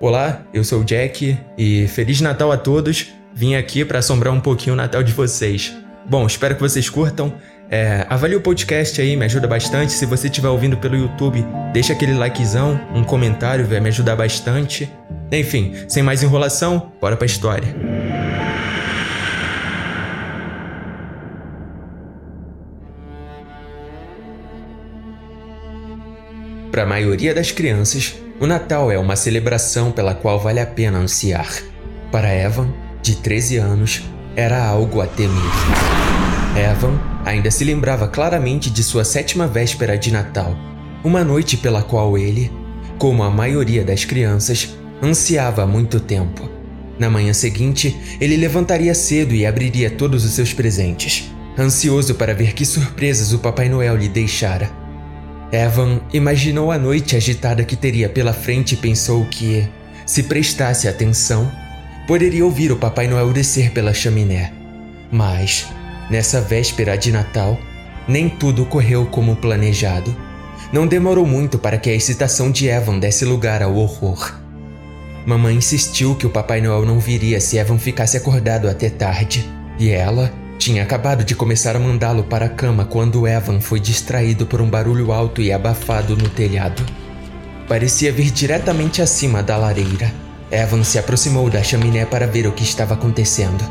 Olá, eu sou o Jack e Feliz Natal a todos. Vim aqui para assombrar um pouquinho o Natal de vocês. Bom, espero que vocês curtam. É, avalie o podcast aí, me ajuda bastante. Se você estiver ouvindo pelo YouTube, deixa aquele likezão, um comentário, vai me ajudar bastante. Enfim, sem mais enrolação, bora pra história. Para a maioria das crianças, o Natal é uma celebração pela qual vale a pena ansiar. Para Evan, de 13 anos, era algo a temer. Evan ainda se lembrava claramente de sua sétima véspera de Natal, uma noite pela qual ele, como a maioria das crianças, ansiava há muito tempo. Na manhã seguinte, ele levantaria cedo e abriria todos os seus presentes, ansioso para ver que surpresas o Papai Noel lhe deixara. Evan imaginou a noite agitada que teria pela frente e pensou que, se prestasse atenção, poderia ouvir o Papai Noel descer pela chaminé. Mas, nessa véspera de Natal, nem tudo correu como planejado. Não demorou muito para que a excitação de Evan desse lugar ao horror. Mamãe insistiu que o Papai Noel não viria se Evan ficasse acordado até tarde, e ela tinha acabado de começar a mandá-lo para a cama quando Evan foi distraído por um barulho alto e abafado no telhado. Parecia vir diretamente acima da lareira. Evan se aproximou da chaminé para ver o que estava acontecendo.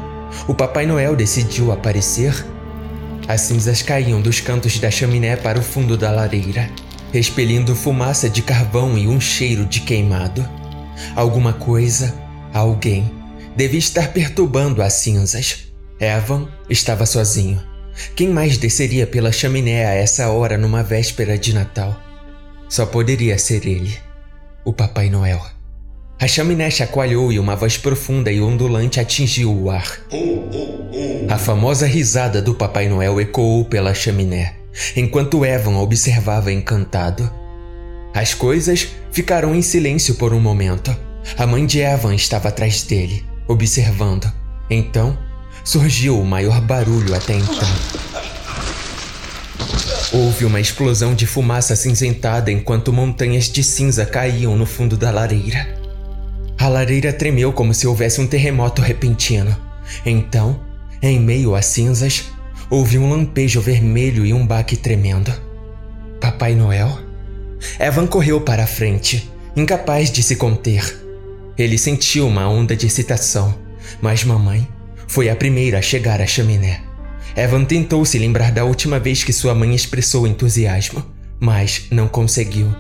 O Papai Noel decidiu aparecer. As cinzas caíam dos cantos da chaminé para o fundo da lareira, expelindo fumaça de carvão e um cheiro de queimado. Alguma coisa, alguém, devia estar perturbando as cinzas. Evan estava sozinho. Quem mais desceria pela chaminé a essa hora numa véspera de Natal? Só poderia ser ele, o Papai Noel. A chaminé chacoalhou e uma voz profunda e ondulante atingiu o ar. A famosa risada do Papai Noel ecoou pela chaminé, enquanto Evan observava encantado. As coisas ficaram em silêncio por um momento. A mãe de Evan estava atrás dele, observando. Então, surgiu o maior barulho até então. Houve uma explosão de fumaça acinzentada enquanto montanhas de cinza caíam no fundo da lareira. A lareira tremeu como se houvesse um terremoto repentino. Então, em meio às cinzas, houve um lampejo vermelho e um baque tremendo. Papai Noel? Evan correu para a frente, incapaz de se conter. Ele sentiu uma onda de excitação, mas mamãe foi a primeira a chegar à chaminé. Evan tentou se lembrar da última vez que sua mãe expressou entusiasmo, mas não conseguiu.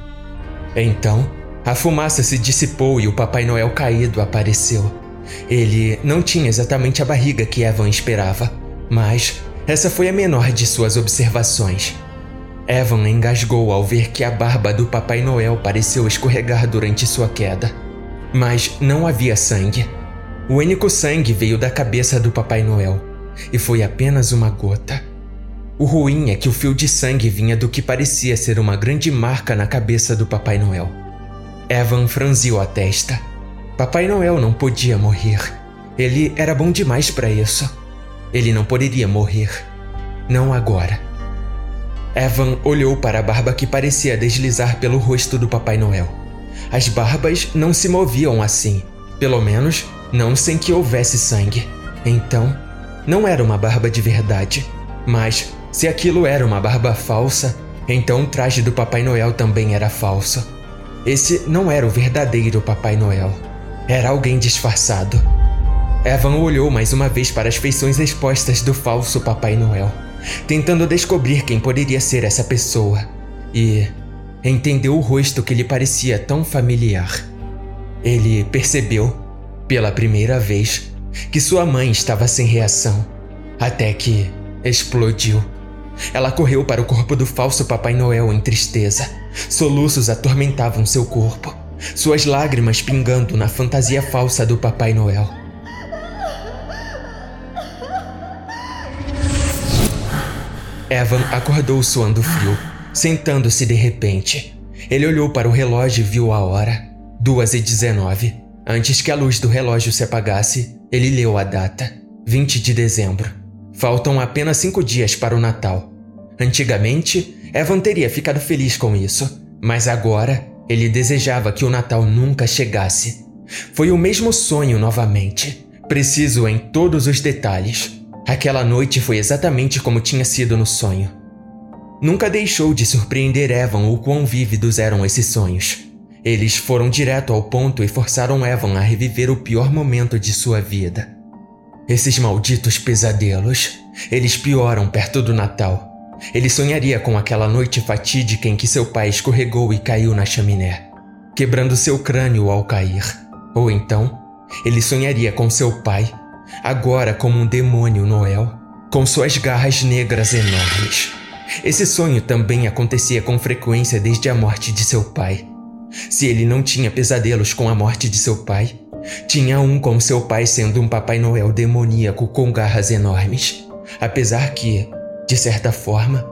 Então, a fumaça se dissipou e o Papai Noel caído apareceu. Ele não tinha exatamente a barriga que Evan esperava, mas essa foi a menor de suas observações. Evan engasgou ao ver que a barba do Papai Noel pareceu escorregar durante sua queda. Mas não havia sangue. O único sangue veio da cabeça do Papai Noel, e foi apenas uma gota. O ruim é que o fio de sangue vinha do que parecia ser uma grande marca na cabeça do Papai Noel. Evan franziu a testa. Papai Noel não podia morrer. Ele era bom demais para isso. Ele não poderia morrer. Não agora. Evan olhou para a barba que parecia deslizar pelo rosto do Papai Noel. As barbas não se moviam assim. Pelo menos não sem que houvesse sangue. Então, não era uma barba de verdade. Mas, se aquilo era uma barba falsa, então o traje do Papai Noel também era falso. Esse não era o verdadeiro Papai Noel. Era alguém disfarçado. Evan olhou mais uma vez para as feições expostas do falso Papai Noel, tentando descobrir quem poderia ser essa pessoa. E entendeu o rosto que lhe parecia tão familiar. Ele percebeu pela primeira vez, que sua mãe estava sem reação, até que explodiu. Ela correu para o corpo do falso Papai Noel em tristeza. Soluços atormentavam seu corpo, suas lágrimas pingando na fantasia falsa do Papai Noel. Evan acordou suando frio, sentando-se de repente. Ele olhou para o relógio e viu a hora. Duas e dezenove. Antes que a luz do relógio se apagasse, ele leu a data: 20 de dezembro. Faltam apenas cinco dias para o Natal. Antigamente, Evan teria ficado feliz com isso, mas agora ele desejava que o Natal nunca chegasse. Foi o mesmo sonho novamente, preciso em todos os detalhes. Aquela noite foi exatamente como tinha sido no sonho. Nunca deixou de surpreender Evan o quão vívidos eram esses sonhos. Eles foram direto ao ponto e forçaram Evan a reviver o pior momento de sua vida. Esses malditos pesadelos, eles pioram perto do Natal. Ele sonharia com aquela noite fatídica em que seu pai escorregou e caiu na chaminé, quebrando seu crânio ao cair. Ou então, ele sonharia com seu pai, agora como um demônio Noel, com suas garras negras enormes. Esse sonho também acontecia com frequência desde a morte de seu pai. Se ele não tinha pesadelos com a morte de seu pai, tinha um com seu pai sendo um Papai Noel demoníaco com garras enormes. Apesar que, de certa forma,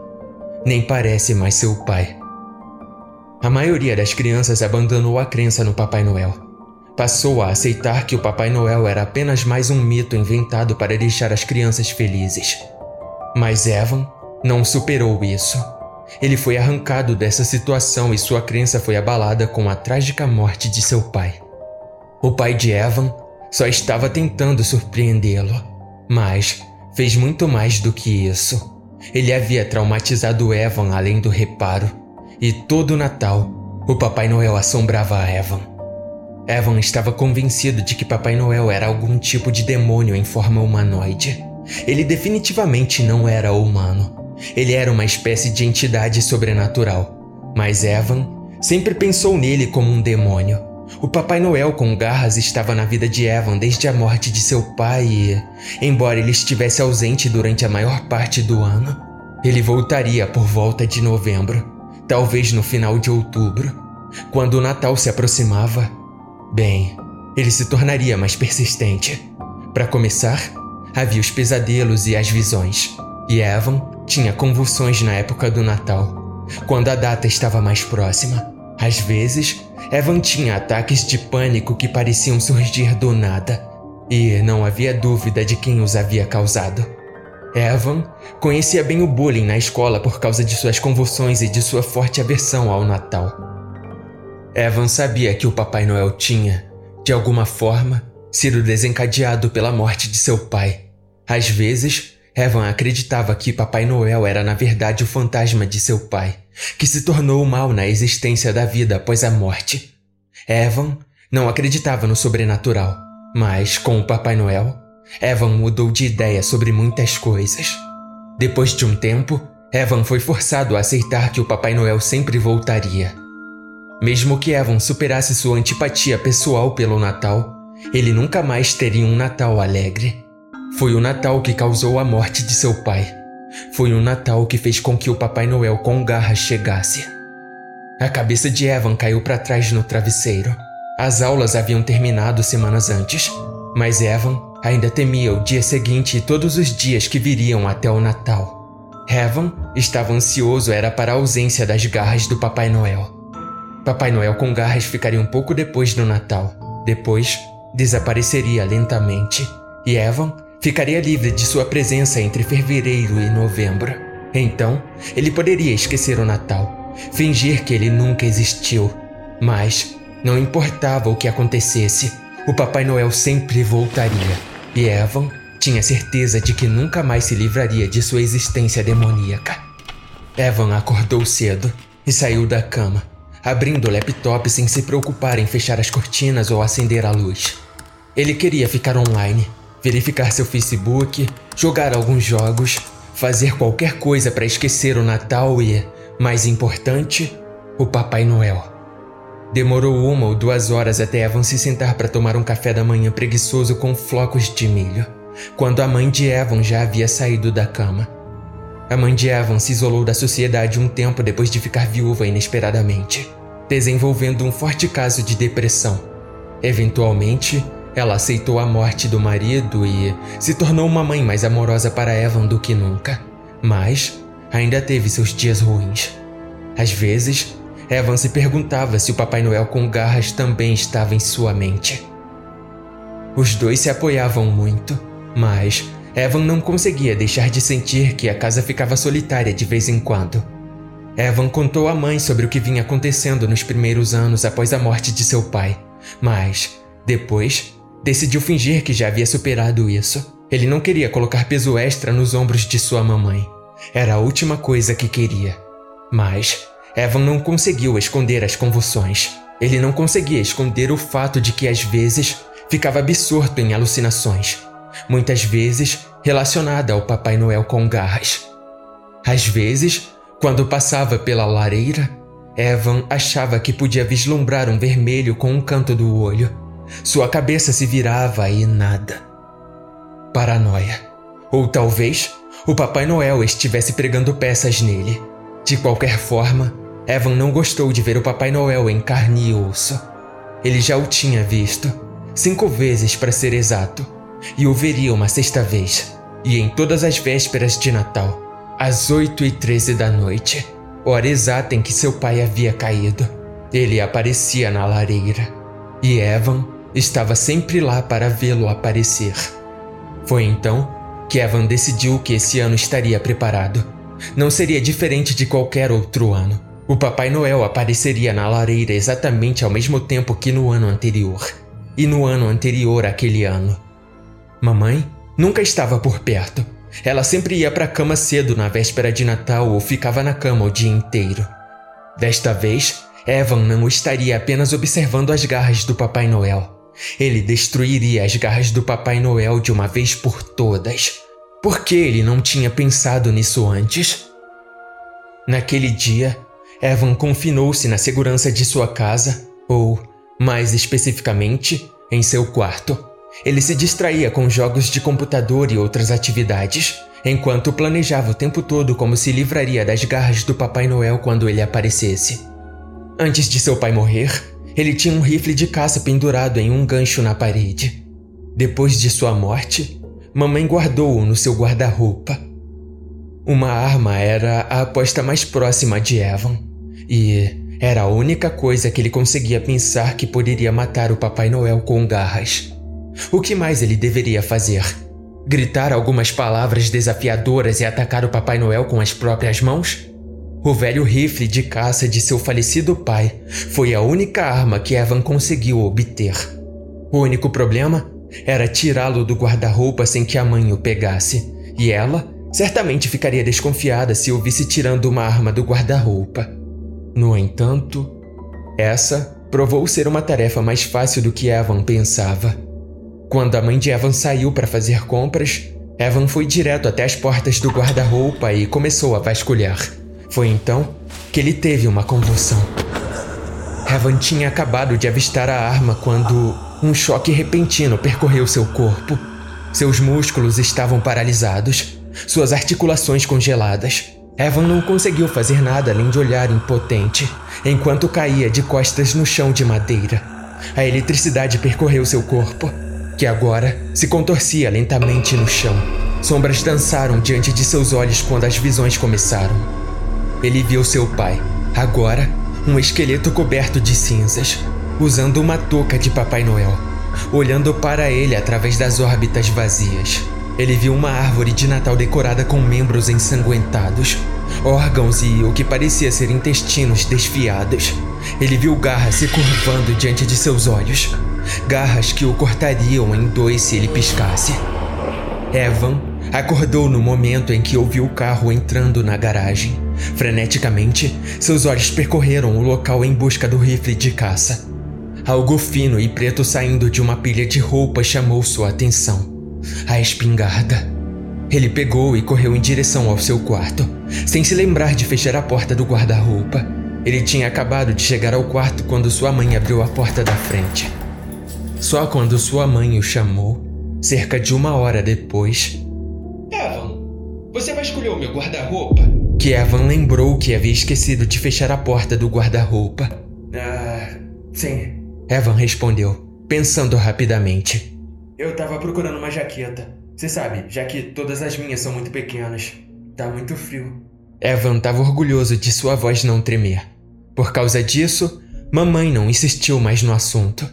nem parece mais seu pai. A maioria das crianças abandonou a crença no Papai Noel. Passou a aceitar que o Papai Noel era apenas mais um mito inventado para deixar as crianças felizes. Mas Evan não superou isso. Ele foi arrancado dessa situação e sua crença foi abalada com a trágica morte de seu pai. O pai de Evan só estava tentando surpreendê-lo, mas fez muito mais do que isso. Ele havia traumatizado Evan além do reparo, e todo Natal o Papai Noel assombrava Evan. Evan estava convencido de que Papai Noel era algum tipo de demônio em forma humanoide. Ele definitivamente não era humano. Ele era uma espécie de entidade sobrenatural, mas Evan sempre pensou nele como um demônio. O Papai Noel com garras estava na vida de Evan desde a morte de seu pai e, embora ele estivesse ausente durante a maior parte do ano, ele voltaria por volta de novembro, talvez no final de outubro. Quando o Natal se aproximava, bem, ele se tornaria mais persistente. Para começar, havia os pesadelos e as visões, e Evan tinha convulsões na época do Natal, quando a data estava mais próxima. Às vezes, Evan tinha ataques de pânico que pareciam surgir do nada, e não havia dúvida de quem os havia causado. Evan conhecia bem o bullying na escola por causa de suas convulsões e de sua forte aversão ao Natal. Evan sabia que o Papai Noel tinha, de alguma forma, sido desencadeado pela morte de seu pai. Às vezes, Evan acreditava que Papai Noel era na verdade o fantasma de seu pai, que se tornou o mal na existência da vida após a morte. Evan não acreditava no sobrenatural, mas com o Papai Noel, Evan mudou de ideia sobre muitas coisas. Depois de um tempo, Evan foi forçado a aceitar que o Papai Noel sempre voltaria. Mesmo que Evan superasse sua antipatia pessoal pelo Natal, ele nunca mais teria um Natal alegre. Foi o Natal que causou a morte de seu pai. Foi o Natal que fez com que o Papai Noel com garras chegasse. A cabeça de Evan caiu para trás no travesseiro. As aulas haviam terminado semanas antes, mas Evan ainda temia o dia seguinte e todos os dias que viriam até o Natal. Evan estava ansioso era para a ausência das garras do Papai Noel. Papai Noel com garras ficaria um pouco depois do Natal. Depois, desapareceria lentamente. E Evan ficaria livre de sua presença entre fevereiro e novembro. Então, ele poderia esquecer o Natal, fingir que ele nunca existiu. Mas, não importava o que acontecesse, o Papai Noel sempre voltaria. E Evan tinha certeza de que nunca mais se livraria de sua existência demoníaca. Evan acordou cedo e saiu da cama, abrindo o laptop sem se preocupar em fechar as cortinas ou acender a luz. Ele queria ficar online verificar seu Facebook, jogar alguns jogos, fazer qualquer coisa para esquecer o Natal e, mais importante, o Papai Noel. Demorou uma ou duas horas até Evan se sentar para tomar um café da manhã preguiçoso com flocos de milho, quando a mãe de Evan já havia saído da cama. A mãe de Evan se isolou da sociedade um tempo depois de ficar viúva inesperadamente, desenvolvendo um forte caso de depressão. Eventualmente, ela aceitou a morte do marido e se tornou uma mãe mais amorosa para Evan do que nunca. Mas ainda teve seus dias ruins. Às vezes, Evan se perguntava se o Papai Noel com garras também estava em sua mente. Os dois se apoiavam muito, mas Evan não conseguia deixar de sentir que a casa ficava solitária de vez em quando. Evan contou à mãe sobre o que vinha acontecendo nos primeiros anos após a morte de seu pai, mas Depois, decidiu fingir que já havia superado isso. Ele não queria colocar peso extra nos ombros de sua mamãe. Era a última coisa que queria. Mas Evan não conseguiu esconder as convulsões. Ele não conseguia esconder o fato de que às vezes ficava absorto em alucinações, muitas vezes relacionada ao Papai Noel com garras. Às vezes, quando passava pela lareira, Evan achava que podia vislumbrar um vermelho com um canto do olho. Sua cabeça se virava e nada. Paranoia. Ou talvez o Papai Noel estivesse pregando peças nele. De qualquer forma, Evan não gostou de ver o Papai Noel em carne e osso. Ele já o tinha visto, cinco vezes para ser exato, e o veria uma sexta vez, e em todas as vésperas de Natal, às oito e treze da noite, hora exata em que seu pai havia caído. Ele aparecia na lareira, e Evan estava sempre lá para vê-lo aparecer. Foi então que Evan decidiu que esse ano estaria preparado. Não seria diferente de qualquer outro ano. O Papai Noel apareceria na lareira exatamente ao mesmo tempo que no ano anterior, e no ano anterior àquele ano. Mamãe nunca estava por perto. Ela sempre ia para a cama cedo na véspera de Natal ou ficava na cama o dia inteiro. Desta vez, Evan não estaria apenas observando as garras do Papai Noel. Ele destruiria as garras do Papai Noel de uma vez por todas. Por que ele não tinha pensado nisso antes? Naquele dia, Evan confinou-se na segurança de sua casa, ou, mais especificamente, em seu quarto. Ele se distraía com jogos de computador e outras atividades, enquanto planejava o tempo todo como se livraria das garras do Papai Noel quando ele aparecesse. Antes de seu pai morrer, ele tinha um rifle de caça pendurado em um gancho na parede. Depois de sua morte, mamãe guardou-o no seu guarda-roupa. Uma arma era a aposta mais próxima de Evan, e era a única coisa que ele conseguia pensar que poderia matar o Papai Noel com garras. O que mais ele deveria fazer? Gritar algumas palavras desafiadoras e atacar o Papai Noel com as próprias mãos? O velho rifle de caça de seu falecido pai foi a única arma que Evan conseguiu obter. O único problema era tirá-lo do guarda-roupa sem que a mãe o pegasse, e ela certamente ficaria desconfiada se o visse tirando uma arma do guarda-roupa. No entanto, essa provou ser uma tarefa mais fácil do que Evan pensava. Quando a mãe de Evan saiu para fazer compras, Evan foi direto até as portas do guarda-roupa e começou a vasculhar. Foi então que ele teve uma convulsão. Evan tinha acabado de avistar a arma quando um choque repentino percorreu seu corpo. Seus músculos estavam paralisados, suas articulações congeladas. Evan não conseguiu fazer nada além de olhar impotente, enquanto caía de costas no chão de madeira. A eletricidade percorreu seu corpo, que agora se contorcia lentamente no chão. Sombras dançaram diante de seus olhos quando as visões começaram. Ele viu seu pai, agora um esqueleto coberto de cinzas, usando uma touca de Papai Noel, olhando para ele através das órbitas vazias. Ele viu uma árvore de Natal decorada com membros ensanguentados, órgãos e o que parecia ser intestinos desfiados. Ele viu garras se curvando diante de seus olhos, garras que o cortariam em dois se ele piscasse. Evan acordou no momento em que ouviu o carro entrando na garagem. Freneticamente, seus olhos percorreram o local em busca do rifle de caça. Algo fino e preto saindo de uma pilha de roupas chamou sua atenção. A espingarda. Ele pegou e correu em direção ao seu quarto, sem se lembrar de fechar a porta do guarda-roupa. Ele tinha acabado de chegar ao quarto quando sua mãe abriu a porta da frente. Só quando sua mãe o chamou, cerca de uma hora depois. Você vai escolher o meu guarda-roupa? Que Evan lembrou que havia esquecido de fechar a porta do guarda-roupa. Ah, sim. Evan respondeu, pensando rapidamente. Eu tava procurando uma jaqueta. Você sabe, já que todas as minhas são muito pequenas. Tá muito frio. Evan estava orgulhoso de sua voz não tremer. Por causa disso, mamãe não insistiu mais no assunto.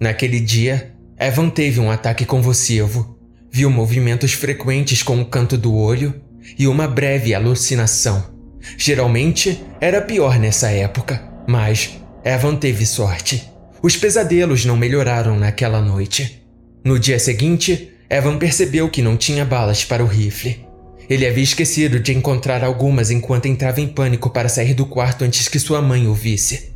Naquele dia, Evan teve um ataque convulsivo. Viu movimentos frequentes com o canto do olho e uma breve alucinação. Geralmente era pior nessa época, mas Evan teve sorte. Os pesadelos não melhoraram naquela noite. No dia seguinte, Evan percebeu que não tinha balas para o rifle. Ele havia esquecido de encontrar algumas enquanto entrava em pânico para sair do quarto antes que sua mãe o visse.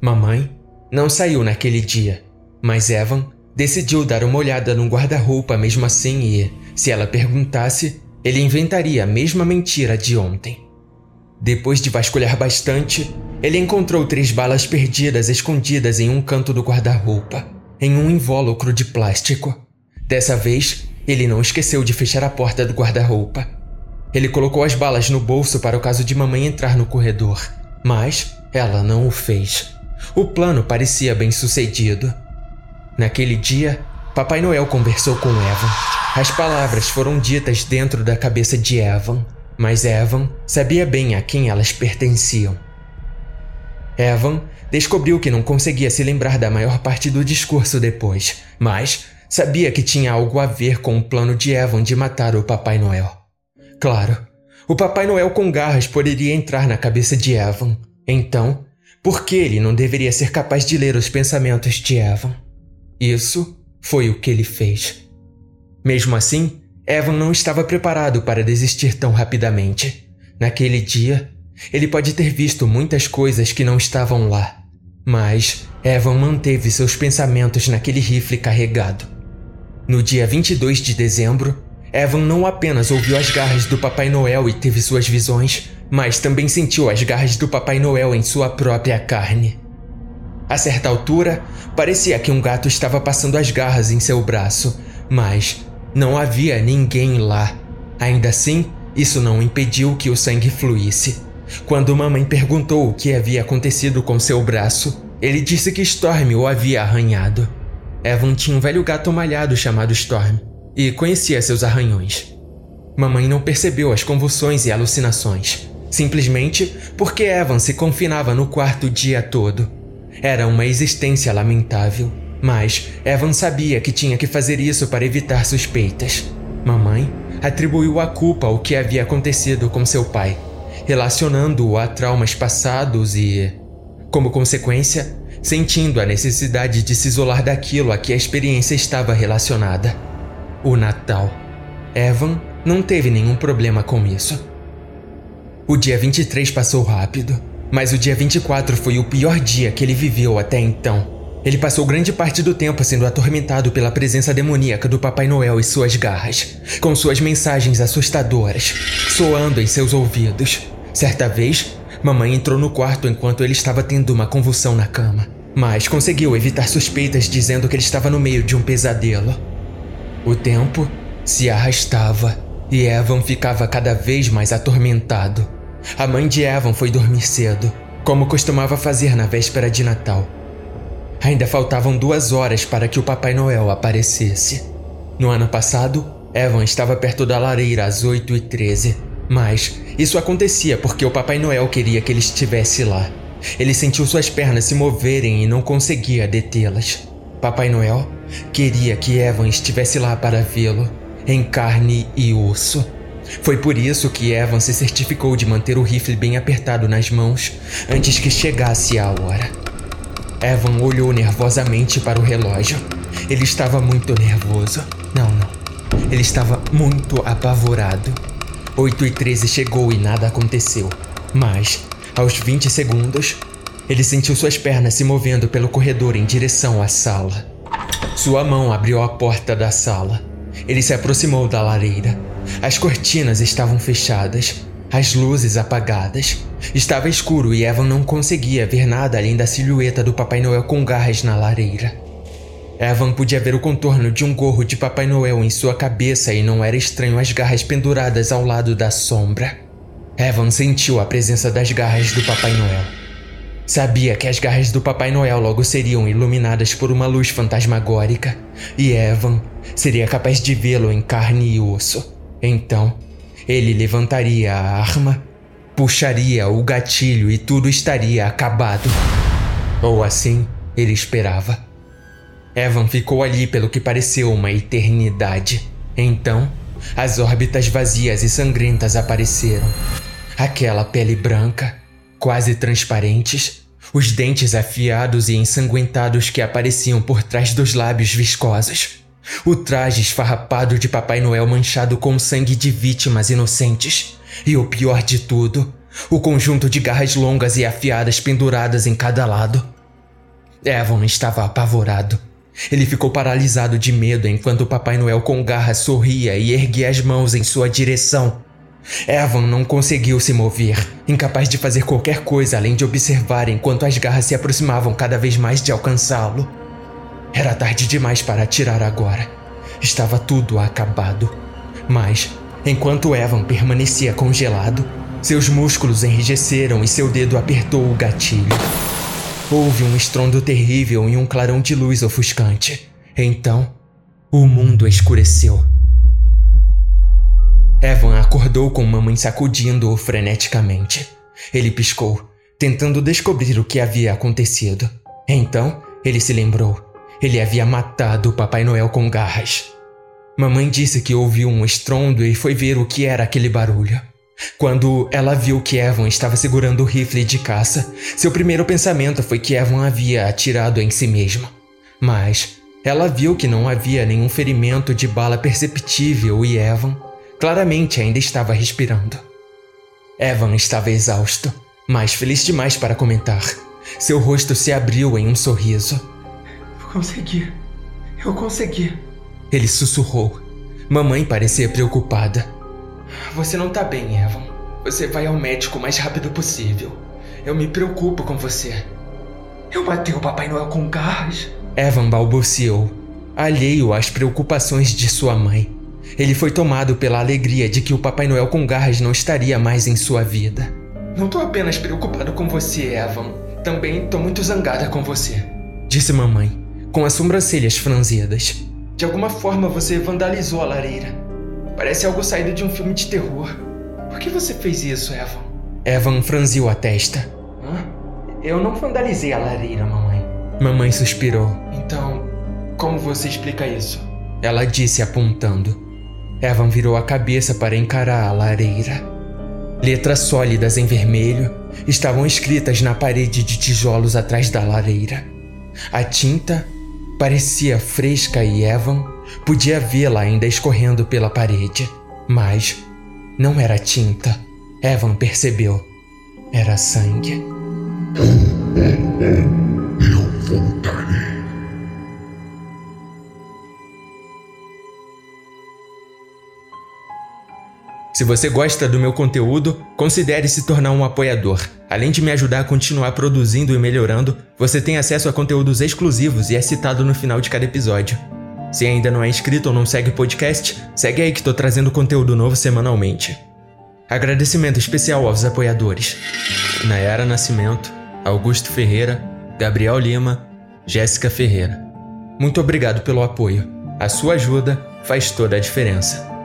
Mamãe não saiu naquele dia, mas Evan decidiu dar uma olhada no guarda-roupa mesmo assim e, se ela perguntasse, ele inventaria a mesma mentira de ontem. Depois de vasculhar bastante, ele encontrou três balas perdidas escondidas em um canto do guarda-roupa, em um invólucro de plástico. Dessa vez, ele não esqueceu de fechar a porta do guarda-roupa. Ele colocou as balas no bolso para o caso de mamãe entrar no corredor, mas ela não o fez. O plano parecia bem sucedido. Naquele dia, Papai Noel conversou com Evan. As palavras foram ditas dentro da cabeça de Evan, mas Evan sabia bem a quem elas pertenciam. Evan descobriu que não conseguia se lembrar da maior parte do discurso depois, mas sabia que tinha algo a ver com o plano de Evan de matar o Papai Noel. Claro, o Papai Noel com garras poderia entrar na cabeça de Evan. Então, por que ele não deveria ser capaz de ler os pensamentos de Evan? Isso foi o que ele fez. Mesmo assim, Evan não estava preparado para desistir tão rapidamente. Naquele dia, ele pode ter visto muitas coisas que não estavam lá, mas Evan manteve seus pensamentos naquele rifle carregado. No dia 22 de dezembro, Evan não apenas ouviu as garras do Papai Noel e teve suas visões, mas também sentiu as garras do Papai Noel em sua própria carne. A certa altura, parecia que um gato estava passando as garras em seu braço, mas não havia ninguém lá. Ainda assim, isso não impediu que o sangue fluísse. Quando mamãe perguntou o que havia acontecido com seu braço, ele disse que Storm o havia arranhado. Evan tinha um velho gato malhado chamado Storm e conhecia seus arranhões. Mamãe não percebeu as convulsões e alucinações, simplesmente porque Evan se confinava no quarto o dia todo era uma existência lamentável, mas Evan sabia que tinha que fazer isso para evitar suspeitas. Mamãe atribuiu a culpa ao que havia acontecido com seu pai, relacionando-o a traumas passados e, como consequência, sentindo a necessidade de se isolar daquilo a que a experiência estava relacionada. O Natal. Evan não teve nenhum problema com isso. O dia 23 passou rápido. Mas o dia 24 foi o pior dia que ele viveu até então. Ele passou grande parte do tempo sendo atormentado pela presença demoníaca do Papai Noel e suas garras, com suas mensagens assustadoras, soando em seus ouvidos. Certa vez, mamãe entrou no quarto enquanto ele estava tendo uma convulsão na cama, mas conseguiu evitar suspeitas dizendo que ele estava no meio de um pesadelo. O tempo se arrastava e Evan ficava cada vez mais atormentado. A mãe de Evan foi dormir cedo, como costumava fazer na véspera de Natal. Ainda faltavam duas horas para que o Papai Noel aparecesse. No ano passado, Evan estava perto da lareira às 8h13, mas isso acontecia porque o Papai Noel queria que ele estivesse lá. Ele sentiu suas pernas se moverem e não conseguia detê-las. Papai Noel queria que Evan estivesse lá para vê-lo, em carne e osso. Foi por isso que Evan se certificou de manter o rifle bem apertado nas mãos antes que chegasse a hora. Evan olhou nervosamente para o relógio. Ele estava muito nervoso. Não, não. Ele estava muito apavorado. 8 e 13 chegou e nada aconteceu. Mas, aos 20 segundos, ele sentiu suas pernas se movendo pelo corredor em direção à sala. Sua mão abriu a porta da sala. Ele se aproximou da lareira as cortinas estavam fechadas, as luzes apagadas. Estava escuro e Evan não conseguia ver nada além da silhueta do Papai Noel com garras na lareira. Evan podia ver o contorno de um gorro de Papai Noel em sua cabeça e não era estranho as garras penduradas ao lado da sombra. Evan sentiu a presença das garras do Papai Noel. Sabia que as garras do Papai Noel logo seriam iluminadas por uma luz fantasmagórica, e Evan seria capaz de vê-lo em carne e osso. Então, ele levantaria a arma, puxaria o gatilho e tudo estaria acabado. Ou assim ele esperava. Evan ficou ali pelo que pareceu uma eternidade. Então, as órbitas vazias e sangrentas apareceram. Aquela pele branca, quase transparentes, os dentes afiados e ensanguentados que apareciam por trás dos lábios viscosos, o traje esfarrapado de Papai Noel manchado com sangue de vítimas inocentes, e o pior de tudo, o conjunto de garras longas e afiadas penduradas em cada lado. Evan estava apavorado. Ele ficou paralisado de medo enquanto Papai Noel com garras sorria e erguia as mãos em sua direção. Evan não conseguiu se mover, incapaz de fazer qualquer coisa além de observar enquanto as garras se aproximavam cada vez mais de alcançá-lo. Era tarde demais para atirar agora. Estava tudo acabado. Mas, enquanto Evan permanecia congelado, seus músculos enrijeceram e seu dedo apertou o gatilho. Houve um estrondo terrível e um clarão de luz ofuscante. Então, o mundo escureceu. Evan acordou com mamãe sacudindo-o freneticamente. Ele piscou, tentando descobrir o que havia acontecido. Então, ele se lembrou. Ele havia matado o Papai Noel com garras. Mamãe disse que ouviu um estrondo e foi ver o que era aquele barulho. Quando ela viu que Evan estava segurando o rifle de caça, seu primeiro pensamento foi que Evan havia atirado em si mesmo. Mas ela viu que não havia nenhum ferimento de bala perceptível e Evan claramente ainda estava respirando. Evan estava exausto, mas feliz demais para comentar. Seu rosto se abriu em um sorriso. Consegui. Eu consegui. Ele sussurrou. Mamãe parecia preocupada. Você não tá bem, Evan. Você vai ao médico o mais rápido possível. Eu me preocupo com você. Eu matei o Papai Noel com garras. Evan balbuciou, alheio às preocupações de sua mãe. Ele foi tomado pela alegria de que o Papai Noel com garras não estaria mais em sua vida. Não tô apenas preocupado com você, Evan. Também tô muito zangada com você. Disse mamãe, com as sobrancelhas franzidas. De alguma forma você vandalizou a lareira. Parece algo saído de um filme de terror. Por que você fez isso, Evan? Evan franziu a testa. Hã? Eu não vandalizei a lareira, mamãe. Mamãe suspirou. Então, como você explica isso? Ela disse apontando. Evan virou a cabeça para encarar a lareira. Letras sólidas em vermelho estavam escritas na parede de tijolos atrás da lareira. A tinta parecia fresca e Evan Podia vê-la ainda escorrendo pela parede, mas não era tinta. Evan percebeu. Era sangue. Eu voltarei. Se você gosta do meu conteúdo, considere se tornar um apoiador. Além de me ajudar a continuar produzindo e melhorando, você tem acesso a conteúdos exclusivos e é citado no final de cada episódio. Se ainda não é inscrito ou não segue o podcast, segue aí que estou trazendo conteúdo novo semanalmente. Agradecimento especial aos apoiadores: Nayara Nascimento, Augusto Ferreira, Gabriel Lima, Jéssica Ferreira. Muito obrigado pelo apoio. A sua ajuda faz toda a diferença.